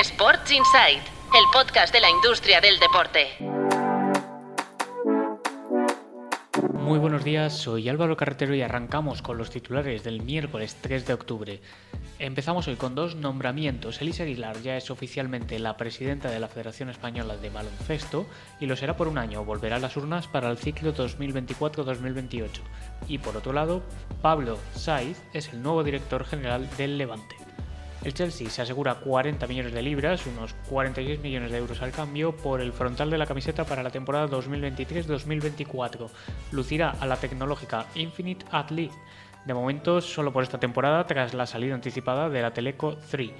Sports Insight, el podcast de la industria del deporte. Muy buenos días, soy Álvaro Carretero y arrancamos con los titulares del miércoles 3 de octubre. Empezamos hoy con dos nombramientos. Elisa Aguilar ya es oficialmente la presidenta de la Federación Española de Baloncesto y lo será por un año. Volverá a las urnas para el ciclo 2024-2028. Y por otro lado, Pablo Saiz es el nuevo director general del Levante. El Chelsea se asegura 40 millones de libras, unos 46 millones de euros al cambio, por el frontal de la camiseta para la temporada 2023-2024. Lucirá a la tecnológica Infinite Athlete, de momento solo por esta temporada tras la salida anticipada de la Teleco 3.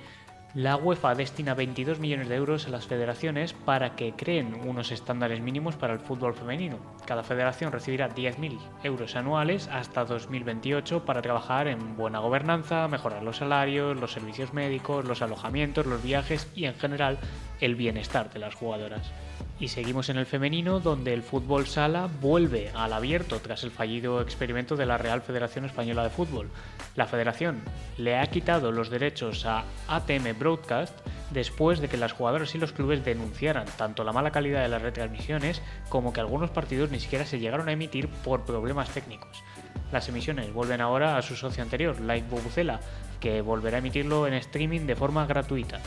La UEFA destina 22 millones de euros a las federaciones para que creen unos estándares mínimos para el fútbol femenino. Cada federación recibirá 10.000 euros anuales hasta 2028 para trabajar en buena gobernanza, mejorar los salarios, los servicios médicos, los alojamientos, los viajes y en general el bienestar de las jugadoras. Y seguimos en el femenino, donde el fútbol sala vuelve al abierto tras el fallido experimento de la Real Federación Española de Fútbol. La federación le ha quitado los derechos a ATM Broadcast después de que las jugadoras y los clubes denunciaran tanto la mala calidad de las retransmisiones como que algunos partidos ni siquiera se llegaron a emitir por problemas técnicos. Las emisiones vuelven ahora a su socio anterior, Live Bubucela, que volverá a emitirlo en streaming de forma gratuita.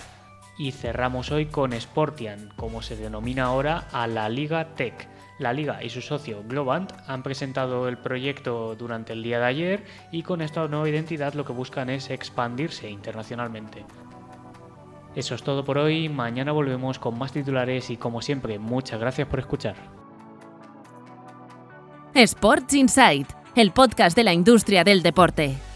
Y cerramos hoy con Sportian, como se denomina ahora a la Liga Tech. La Liga y su socio Globant han presentado el proyecto durante el día de ayer y con esta nueva identidad lo que buscan es expandirse internacionalmente. Eso es todo por hoy, mañana volvemos con más titulares y como siempre, muchas gracias por escuchar. Sports Insight, el podcast de la industria del deporte.